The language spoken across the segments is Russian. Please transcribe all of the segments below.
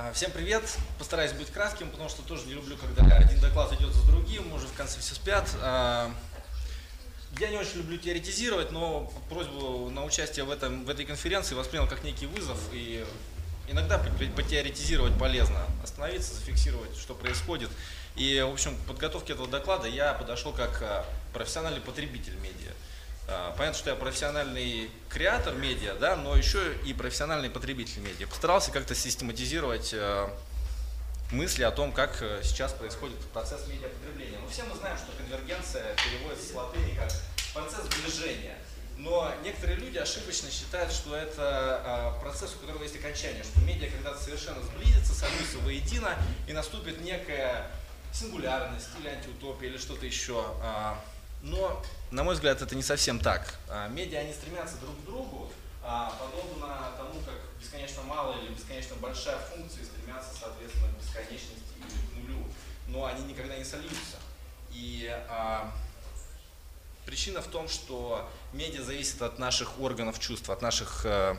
А, всем привет! Постараюсь быть кратким, потому что тоже не люблю, когда один доклад идет за другим, уже в конце все спят. А, я не очень люблю теоретизировать, но просьбу на участие в, этом, в этой конференции воспринял как некий вызов, и иногда потеоретизировать полезно, остановиться, зафиксировать, что происходит. И, в общем, к подготовке этого доклада я подошел как а, профессиональный потребитель медиа. А, понятно, что я профессиональный креатор медиа, да, но еще и профессиональный потребитель медиа. Постарался как-то систематизировать э, мысли о том, как э, сейчас происходит процесс медиапотребления. Ну, все мы знаем, что конвергенция переводится с латыни как процесс сближения. Но некоторые люди ошибочно считают, что это э, процесс, у которого есть окончание, что медиа когда-то совершенно сблизится, сольются воедино, и наступит некая сингулярность или антиутопия или что-то еще. А, но, на мой взгляд, это не совсем так. А, медиа, они стремятся друг к другу, а, подобно тому, как бесконечно малая или бесконечно большая функция стремятся, соответственно, к бесконечности или к нулю. Но они никогда не сольются. И а, причина в том, что медиа зависит от наших органов чувств, от наших а,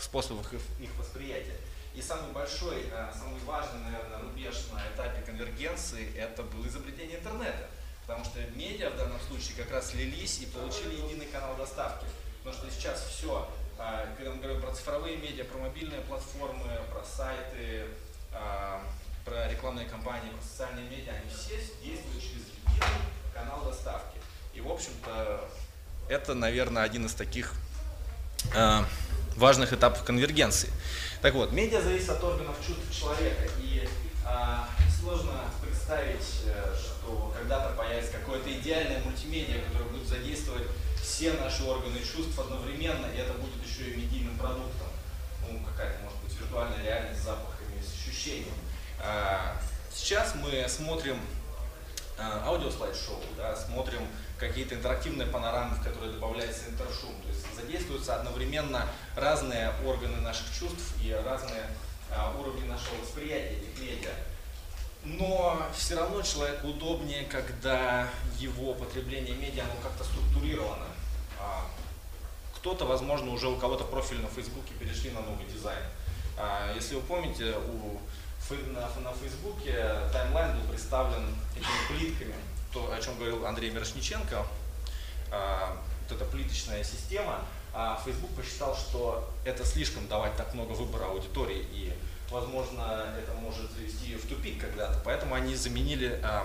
способов их, их восприятия. И самый большой, самый важный, наверное, рубеж на этапе конвергенции – это было изобретение интернета. Потому что медиа в данном случае как раз слились и получили единый канал доставки. Потому что сейчас все, а, когда мы говорим про цифровые медиа, про мобильные платформы, про сайты, а, про рекламные кампании, про социальные медиа, они все действуют через единый канал доставки. И, в общем-то, это, наверное, один из таких а, важных этапов конвергенции. Так вот, медиа зависит от органов чувств человека, и сложно представить, э, что когда-то появится какое-то идеальное мультимедиа, которое будет задействовать все наши органы чувств одновременно, и это будет еще и медийным продуктом. Ну, какая-то, может быть, виртуальная реальность с запахами, с ощущением. А, сейчас мы смотрим а, аудиослайд-шоу, да, смотрим какие-то интерактивные панорамы, в которые добавляется интершум. То есть задействуются одновременно разные органы наших чувств и разные а, уровни нашего восприятия этих. Но все равно человеку удобнее, когда его потребление медиа оно как-то структурировано. А, кто-то, возможно, уже у кого-то профиль на Фейсбуке перешли на новый дизайн. А, если вы помните, у, на, на Фейсбуке таймлайн был представлен этими плитками, то, о чем говорил Андрей Мирошниченко, а, вот эта плиточная система, Facebook посчитал, что это слишком давать так много выбора аудитории и возможно, это может завести в тупик когда-то. Поэтому они заменили э,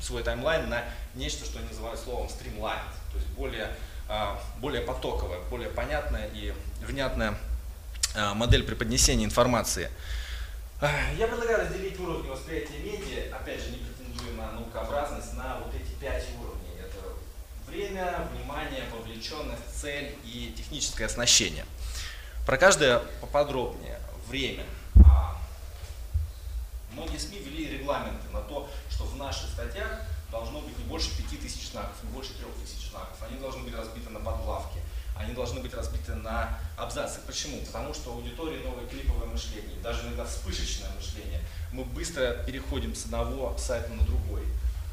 свой таймлайн на нечто, что они называют словом streamlined, то есть более, э, более потоковая, более понятная и внятная э, модель преподнесения информации. Я предлагаю разделить уровни восприятия медиа, опять же, не претендуя на наукообразность, на вот эти пять уровней. Это время, внимание, вовлеченность, цель и техническое оснащение. Про каждое поподробнее. Время – Многие СМИ ввели регламенты на то, что в наших статьях должно быть не больше 5000 знаков, не больше 3000 знаков. Они должны быть разбиты на подглавки, они должны быть разбиты на абзацы. Почему? Потому что аудитории новое клиповое мышление, даже иногда вспышечное мышление. Мы быстро переходим с одного сайта на другой.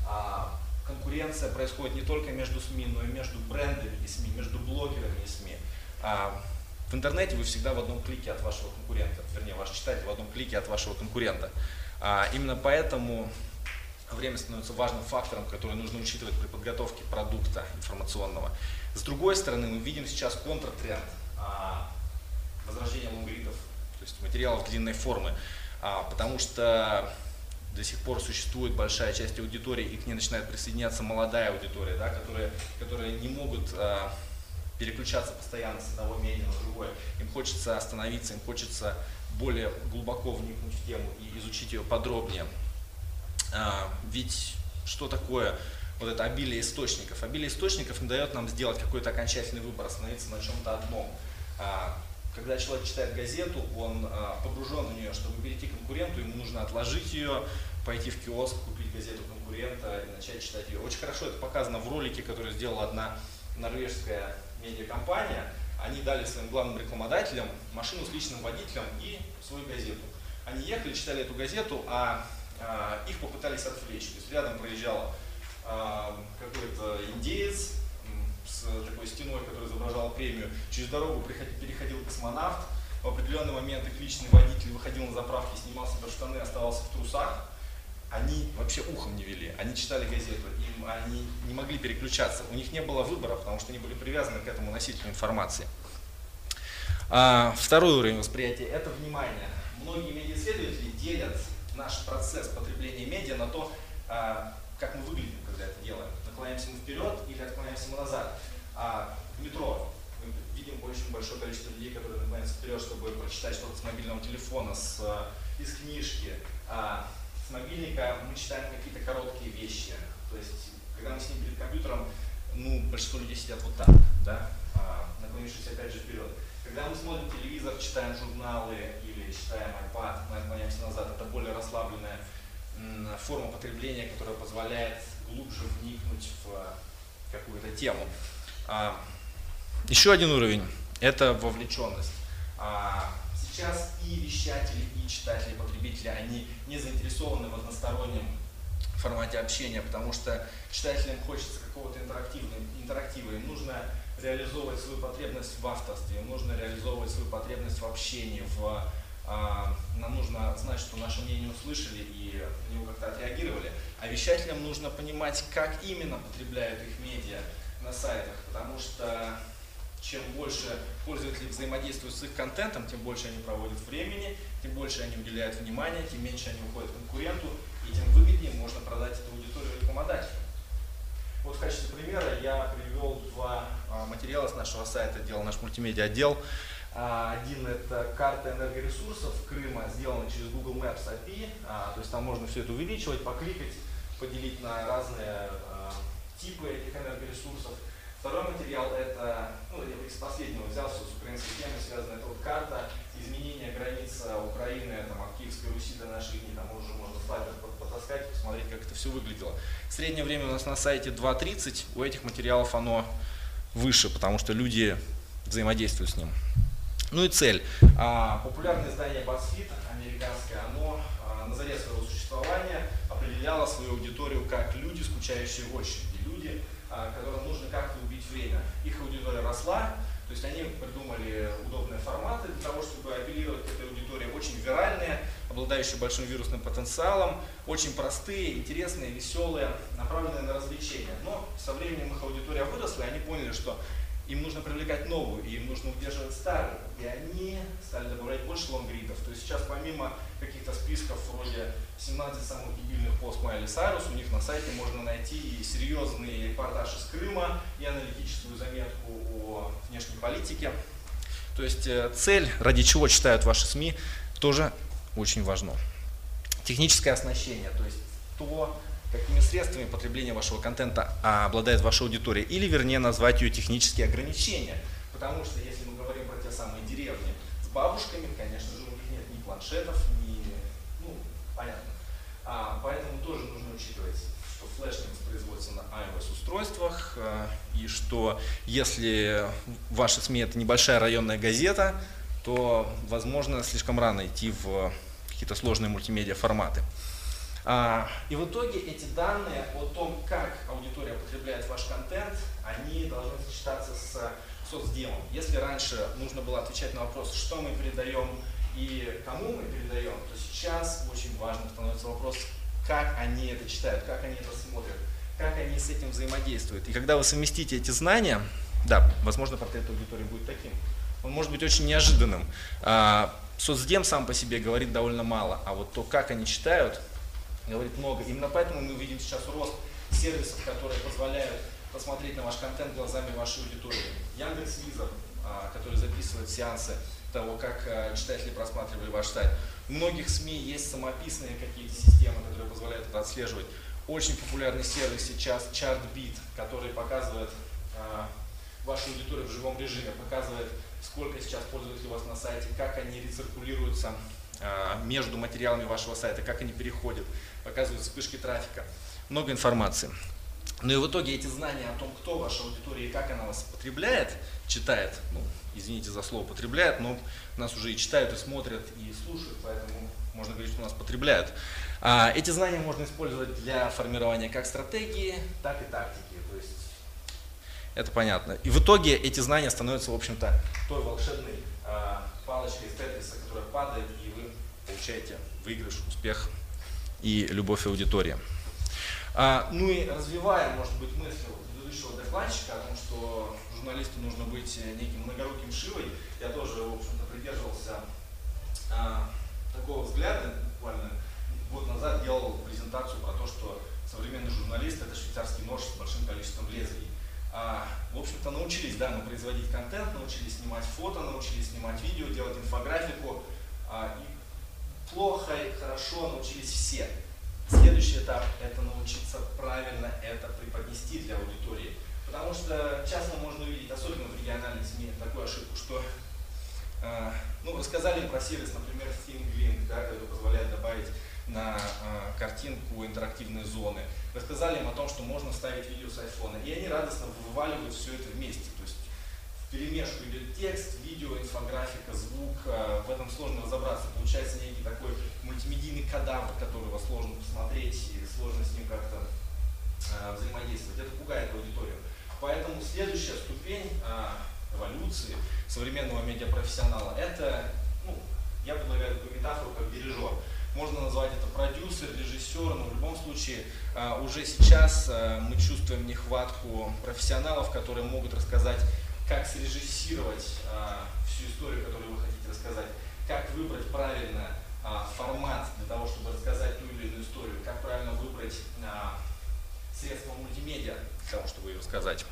А конкуренция происходит не только между СМИ, но и между брендами и СМИ, между блогерами и СМИ. А в интернете вы всегда в одном клике от вашего конкурента, вернее, ваш читатель в одном клике от вашего конкурента. А, именно поэтому время становится важным фактором, который нужно учитывать при подготовке продукта информационного. С другой стороны, мы видим сейчас контртренд а, возрождения лонгридов, то есть материалов длинной формы, а, потому что до сих пор существует большая часть аудитории, и к ней начинает присоединяться молодая аудитория, да, которые, которые не могут а, переключаться постоянно с одного медиа на другое. Им хочется остановиться, им хочется более глубоко вникнуть в тему и изучить ее подробнее. А, ведь что такое вот это обилие источников? Обилие источников не дает нам сделать какой-то окончательный выбор, остановиться на чем-то одном. А, когда человек читает газету, он а, погружен в нее, чтобы перейти к конкуренту, ему нужно отложить ее, пойти в киоск, купить газету конкурента и начать читать ее. Очень хорошо это показано в ролике, который сделала одна норвежская медиакомпания они дали своим главным рекламодателям машину с личным водителем и свою газету. Они ехали, читали эту газету, а, а их попытались отвлечь. То есть рядом проезжал а, какой-то индеец с такой стеной, который изображал премию. Через дорогу переходил космонавт, в определенный момент их личный водитель выходил на заправке, снимал себе штаны, оставался в трусах, они вообще ухом не вели, они читали газету, им они не могли переключаться, у них не было выбора, потому что они были привязаны к этому носителю информации. А, второй уровень восприятия – это внимание. Многие медиаисследователи делят наш процесс потребления медиа на то, а, как мы выглядим, когда это делаем. Наклоняемся мы вперед или отклоняемся мы назад. А в метро мы видим очень большое количество людей, которые наклоняются вперед, чтобы прочитать что-то с мобильного телефона, с, из книжки. А с мобильника мы читаем какие-то короткие вещи. То есть, когда мы сидим перед компьютером, ну, большинство людей сидят вот так, да, а, наклонившись опять же вперед. Когда мы смотрим телевизор, читаем журналы или читаем iPad, мы отклоняемся назад, это более расслабленная форма потребления, которая позволяет глубже вникнуть в какую-то тему. А, еще один уровень – это вовлеченность. А, сейчас и вещатели, и читатели, и потребители, они не заинтересованы в одностороннем формате общения, потому что читателям хочется какого-то интерактивного, интерактива, им нужно реализовывать свою потребность в авторстве, им нужно реализовывать свою потребность в общении, в, а, нам нужно знать, что наше мнение услышали и на него как-то отреагировали. А вещателям нужно понимать, как именно потребляют их медиа на сайтах, потому что чем больше пользователи взаимодействуют с их контентом, тем больше они проводят времени, тем больше они уделяют внимания, тем меньше они уходят конкуренту, и тем выгоднее можно продать эту аудиторию рекламодателю. Вот в качестве примера я привел два а, материала с нашего сайта, делал наш мультимедиа отдел. А, один это карта энергоресурсов Крыма, сделана через Google Maps API, а, то есть там можно все это увеличивать, покликать, поделить на разные типы этих энергоресурсов. Второй материал это, ну, я из последнего взялся с украинской темой, связанная это вот карта изменения границ Украины там, от Киевской Руси до наших дней, там уже можно слайдер потаскать, посмотреть, как это все выглядело. Среднее время у нас на сайте 2.30, у этих материалов оно выше, потому что люди взаимодействуют с ним. Ну и цель. А, популярное издание BuzzFeed, американское, оно а, на заре своего существования определяло свою аудиторию как люди, скучающие в очереди, люди, которым нужно как-то убить время. Их аудитория росла, то есть они придумали удобные форматы для того, чтобы апеллировать к этой аудитории, очень виральные, обладающие большим вирусным потенциалом, очень простые, интересные, веселые, направленные на развлечения. Но со временем их аудитория выросла, и они поняли, что им нужно привлекать новую, и им нужно удерживать старую. И они стали добавлять больше лонгридов. То есть сейчас помимо каких-то списков вроде 17 самых дебильных пост Майли Сайрус, у них на сайте можно найти и серьезный репортаж из Крыма, и аналитическую заметку о внешней политике. То есть э, цель, ради чего читают ваши СМИ, тоже очень важно. Техническое оснащение, то есть то, какими средствами потребления вашего контента обладает ваша аудитория, или вернее назвать ее технические ограничения. Потому что если мы говорим про те самые деревни бабушками, конечно же, у них нет ни планшетов, ни, ну, понятно. А, поэтому тоже нужно учитывать, что флешник производится на iOS устройствах, а, и что если ваша СМИ это небольшая районная газета, то, возможно, слишком рано идти в какие-то сложные мультимедиа форматы. А, и в итоге эти данные о том, как аудитория потребляет ваш контент, они должны сочетаться с соцдемом. Если раньше нужно было отвечать на вопрос, что мы передаем и кому мы передаем, то сейчас очень важным становится вопрос, как они это читают, как они это смотрят, как они с этим взаимодействуют. И когда вы совместите эти знания, да, возможно, портрет аудитории будет таким. Он может быть очень неожиданным. А, соцдем сам по себе говорит довольно мало, а вот то, как они читают, говорит много. Именно поэтому мы видим сейчас рост сервисов, которые позволяют посмотреть на ваш контент глазами вашей аудитории. Яндекс Визор, а, который записывает сеансы того, как а, читатели просматривали ваш сайт. У многих СМИ есть самописные какие-то системы, которые позволяют это отслеживать. Очень популярный сервис сейчас ChartBeat, который показывает а, вашу аудиторию в живом режиме, показывает, сколько сейчас пользователей у вас на сайте, как они рециркулируются между материалами вашего сайта, как они переходят показывают вспышки трафика. Много информации. Ну и в итоге эти знания о том, кто ваша аудитория и как она вас потребляет, читает, ну, извините за слово потребляет, но нас уже и читают, и смотрят, и слушают, поэтому можно говорить, что нас потребляют. А, эти знания можно использовать для формирования как стратегии, так и тактики. То есть это понятно. И в итоге эти знания становятся, в общем-то, той волшебной а, палочка из тетриса, которая падает, и вы получаете выигрыш, успех и любовь аудитории. А, ну и развивая, может быть, мысль предыдущего докладчика о том, что журналисту нужно быть неким многоруким шивой, я тоже, в общем-то, придерживался а, такого взгляда, буквально год назад делал презентацию про то, что современный журналист это швейцарский нож с большим количеством лезвий. А, в общем-то, научились, да, мы производить контент, научились снимать фото, научились снимать видео, делать инфографику. А, и плохо и хорошо научились все. Следующий этап – это научиться правильно это преподнести для аудитории. Потому что часто можно увидеть, особенно в региональной СМИ, такую ошибку, что э, ну, рассказали про сервис, например, ThinkLink, да, который позволяет добавить на э, картинку интерактивные зоны. Рассказали им о том, что можно ставить видео с айфона. И они радостно вываливают все это вместе. То есть перемешку идет текст, видео, инфографика, звук. Э, в этом сложно разобраться. Получается некий такой мультимедийный кадавр, которого сложно посмотреть и сложно с ним как-то э, взаимодействовать. Это пугает аудиторию. Поэтому следующая ступень э, эволюции современного медиапрофессионала это, ну, я предлагаю такую метафору, как дирижер можно назвать это продюсер, режиссер, но в любом случае уже сейчас мы чувствуем нехватку профессионалов, которые могут рассказать, как срежиссировать а, всю историю, которую вы хотите рассказать, как выбрать правильно формат для того, чтобы рассказать ту или иную историю, как правильно выбрать средства мультимедиа для того, чтобы ее рассказать.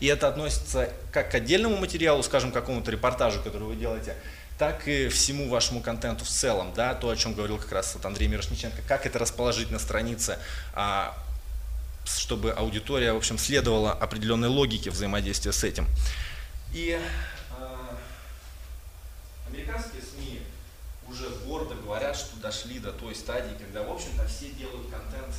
И это относится как к отдельному материалу, скажем, какому-то репортажу, который вы делаете, так и всему вашему контенту в целом, да, то, о чем говорил как раз вот Андрей Мирошниченко, как это расположить на странице, а, чтобы аудитория, в общем, следовала определенной логике взаимодействия с этим. И а, американские СМИ уже гордо говорят, что дошли до той стадии, когда, в общем-то, все делают контент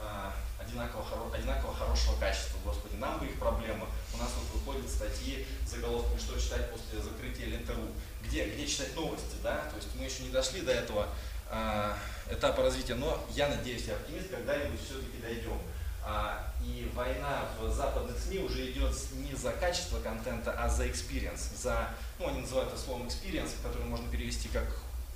а, одинаково, одинаково хорошего качества. Господи, нам бы их проблемы. У нас вот выходят статьи заголовками, что читать после закрытия ленты.ру где, где читать новости, да, то есть мы еще не дошли до этого э, этапа развития, но я надеюсь, я оптимист, когда-нибудь все-таки дойдем. А, и война в западных СМИ уже идет не за качество контента, а за experience, за, ну они называют это словом experience, который можно перевести как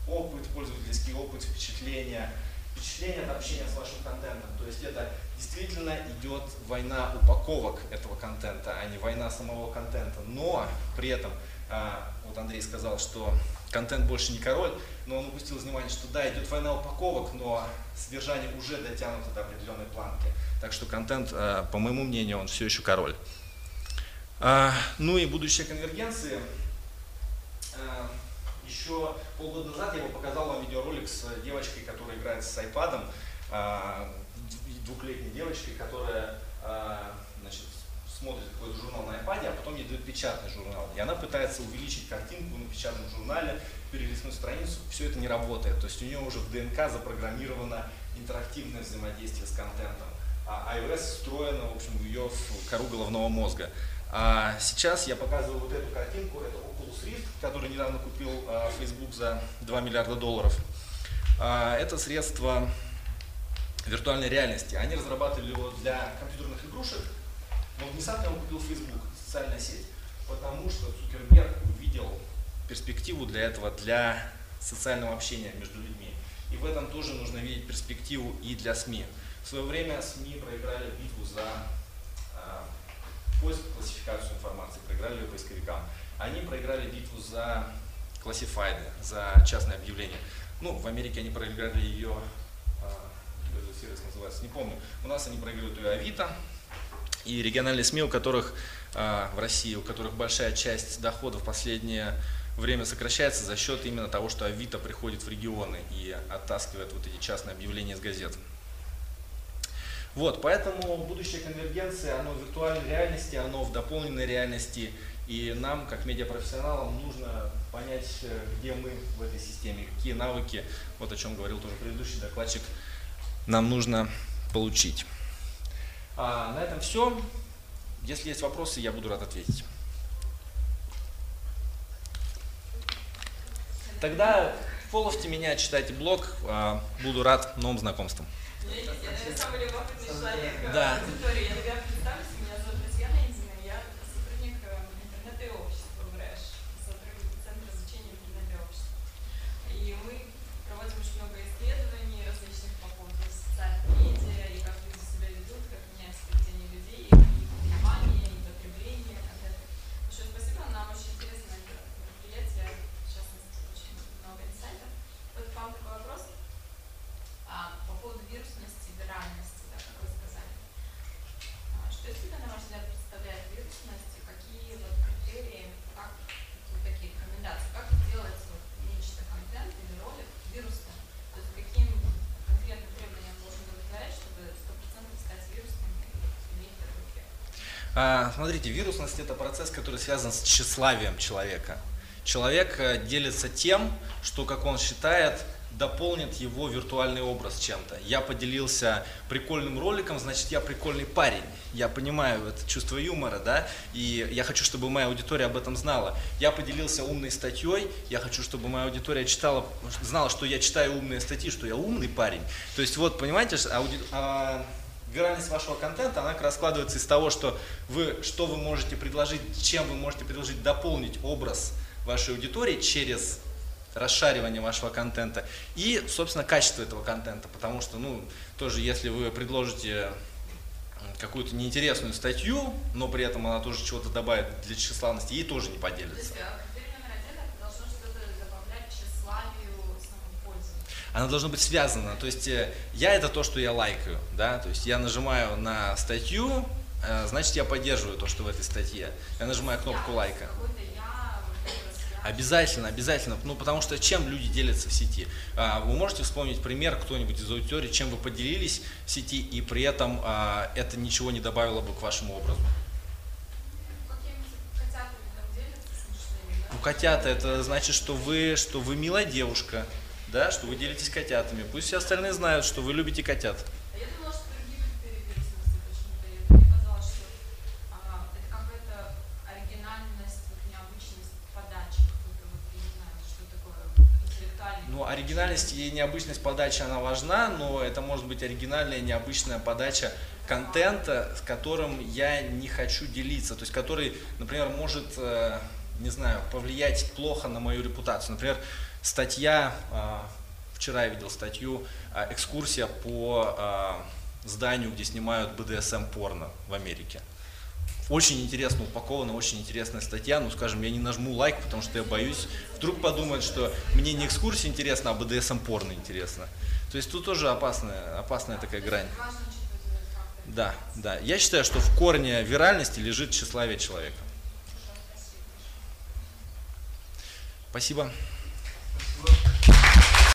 опыт, пользовательский опыт, впечатление, впечатление от общения с вашим контентом. То есть это действительно идет война упаковок этого контента, а не война самого контента. Но при этом а, вот Андрей сказал, что контент больше не король, но он упустил внимание, что да, идет война упаковок, но содержание уже дотянуто до определенной планки. Так что контент, а, по моему мнению, он все еще король. А, ну и будущее конвергенции. Еще полгода назад я показал вам видеоролик с девочкой, которая играет с айпадом, двухлетней девочкой, которая значит, смотрит какой-то журнал на iPad, а потом ей дают печатный журнал. И она пытается увеличить картинку на печатном журнале, перелистнуть страницу. Все это не работает. То есть у нее уже в ДНК запрограммировано интерактивное взаимодействие с контентом. А iOS встроено, в общем, в ее в кору головного мозга. А сейчас я показываю вот эту картинку. Это Oculus Rift, который недавно купил а, Facebook за 2 миллиарда долларов. А, это средство виртуальной реальности. Они разрабатывали его для компьютерных игрушек, но внезапно он купил Facebook, социальная сеть, потому что Цукерберг увидел перспективу для этого, для социального общения между людьми. И в этом тоже нужно видеть перспективу и для СМИ. В свое время СМИ проиграли битву за э, поиск, классификацию информации, проиграли ее поисковикам. Они проиграли битву за классифайды, за частное объявление. Ну, в Америке они проиграли ее, э, сервис называется, не помню. У нас они проигрывают ее Авито, и региональные СМИ, у которых а, в России, у которых большая часть доходов последнее время сокращается за счет именно того, что Авито приходит в регионы и оттаскивает вот эти частные объявления из газет. Вот, поэтому будущее конвергенции, оно в виртуальной реальности, оно в дополненной реальности, и нам, как медиапрофессионалам, нужно понять, э, где мы в этой системе, какие навыки, вот о чем говорил тоже предыдущий докладчик, нам нужно получить. А, на этом все. Если есть вопросы, я буду рад ответить. Тогда фоловьте меня, читайте блог. А, буду рад новым знакомствам. Я самый любопытный человек да. аудитории. Я тебя смотрите, вирусность это процесс, который связан с тщеславием человека. Человек э, делится тем, что, как он считает, дополнит его виртуальный образ чем-то. Я поделился прикольным роликом, значит, я прикольный парень. Я понимаю это чувство юмора, да, и я хочу, чтобы моя аудитория об этом знала. Я поделился умной статьей, я хочу, чтобы моя аудитория читала, знала, что я читаю умные статьи, что я умный парень. То есть вот, понимаете, ауди... а, виральность вашего контента, она как раз складывается из того, что вы, что вы можете предложить, чем вы можете предложить дополнить образ вашей аудитории через расшаривание вашего контента и, собственно, качество этого контента, потому что, ну, тоже, если вы предложите какую-то неинтересную статью, но при этом она тоже чего-то добавит для тщеславности, ей тоже не То поделится. есть а, критерий номер один это должно что-то добавлять тщеславию самому Она должна быть связана, то есть э, я это то, что я лайкаю, да, то есть я нажимаю на статью, э, значит я поддерживаю то, что в этой статье. Я нажимаю кнопку лайка. Обязательно, обязательно. Ну, потому что чем люди делятся в сети? А, Вы можете вспомнить пример кто-нибудь из аудитории, чем вы поделились в сети, и при этом а, это ничего не добавило бы к вашему образу? Ну, котята, это значит, что вы, что вы милая девушка, да, что вы делитесь котятами. Пусть все остальные знают, что вы любите котят. А а. Ну, оригинальность и необычность подачи, она важна, но это может быть оригинальная, необычная подача контента, с которым я не хочу делиться, то есть который, например, может, э, не знаю, повлиять плохо на мою репутацию. Например, статья, э, вчера я видел статью, э, экскурсия по э, зданию, где снимают БДСМ-порно в Америке. Очень интересно упакована, очень интересная статья. Ну, скажем, я не нажму лайк, потому что я боюсь. Вдруг подумают, что мне не экскурсия интересна, а БДСМ порно интересно. То есть тут тоже опасная, опасная такая грань. Да, да. Я считаю, что в корне виральности лежит тщеславие человека. Хорошо, спасибо. Спасибо.